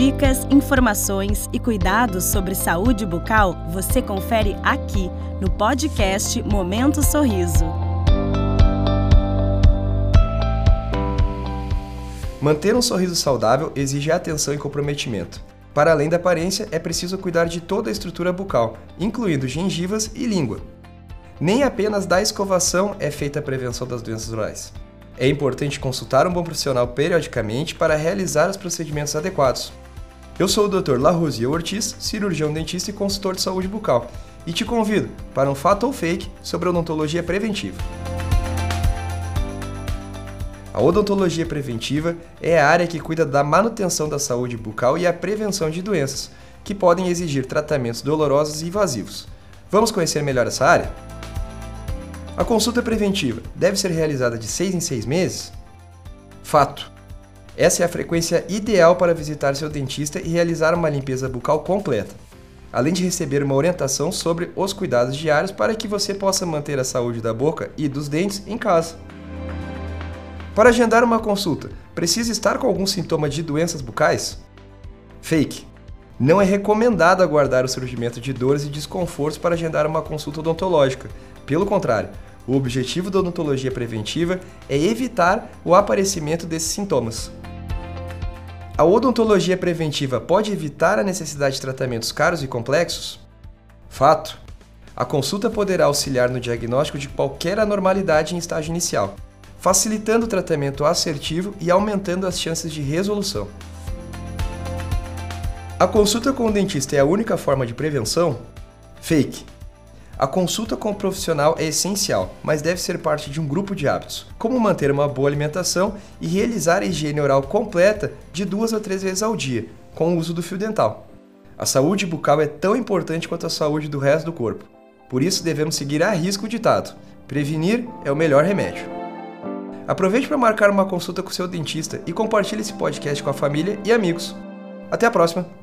Dicas, informações e cuidados sobre saúde bucal você confere aqui no podcast Momento Sorriso. Manter um sorriso saudável exige atenção e comprometimento. Para além da aparência, é preciso cuidar de toda a estrutura bucal, incluindo gengivas e língua. Nem apenas da escovação é feita a prevenção das doenças orais. É importante consultar um bom profissional periodicamente para realizar os procedimentos adequados. Eu sou o Dr. Larosier Ortiz, cirurgião dentista e consultor de saúde bucal, e te convido para um fato ou fake sobre odontologia preventiva. A odontologia preventiva é a área que cuida da manutenção da saúde bucal e a prevenção de doenças, que podem exigir tratamentos dolorosos e invasivos. Vamos conhecer melhor essa área? A consulta preventiva deve ser realizada de 6 em 6 meses? Fato. Essa é a frequência ideal para visitar seu dentista e realizar uma limpeza bucal completa, além de receber uma orientação sobre os cuidados diários para que você possa manter a saúde da boca e dos dentes em casa. Para agendar uma consulta, precisa estar com algum sintoma de doenças bucais? Fake. Não é recomendado aguardar o surgimento de dores e desconfortos para agendar uma consulta odontológica. Pelo contrário, o objetivo da odontologia preventiva é evitar o aparecimento desses sintomas. A odontologia preventiva pode evitar a necessidade de tratamentos caros e complexos? Fato. A consulta poderá auxiliar no diagnóstico de qualquer anormalidade em estágio inicial, facilitando o tratamento assertivo e aumentando as chances de resolução. A consulta com o dentista é a única forma de prevenção? Fake. A consulta com o profissional é essencial, mas deve ser parte de um grupo de hábitos, como manter uma boa alimentação e realizar a higiene oral completa de duas a três vezes ao dia, com o uso do fio dental. A saúde bucal é tão importante quanto a saúde do resto do corpo. Por isso devemos seguir a risco o ditado: prevenir é o melhor remédio. Aproveite para marcar uma consulta com seu dentista e compartilhe esse podcast com a família e amigos. Até a próxima!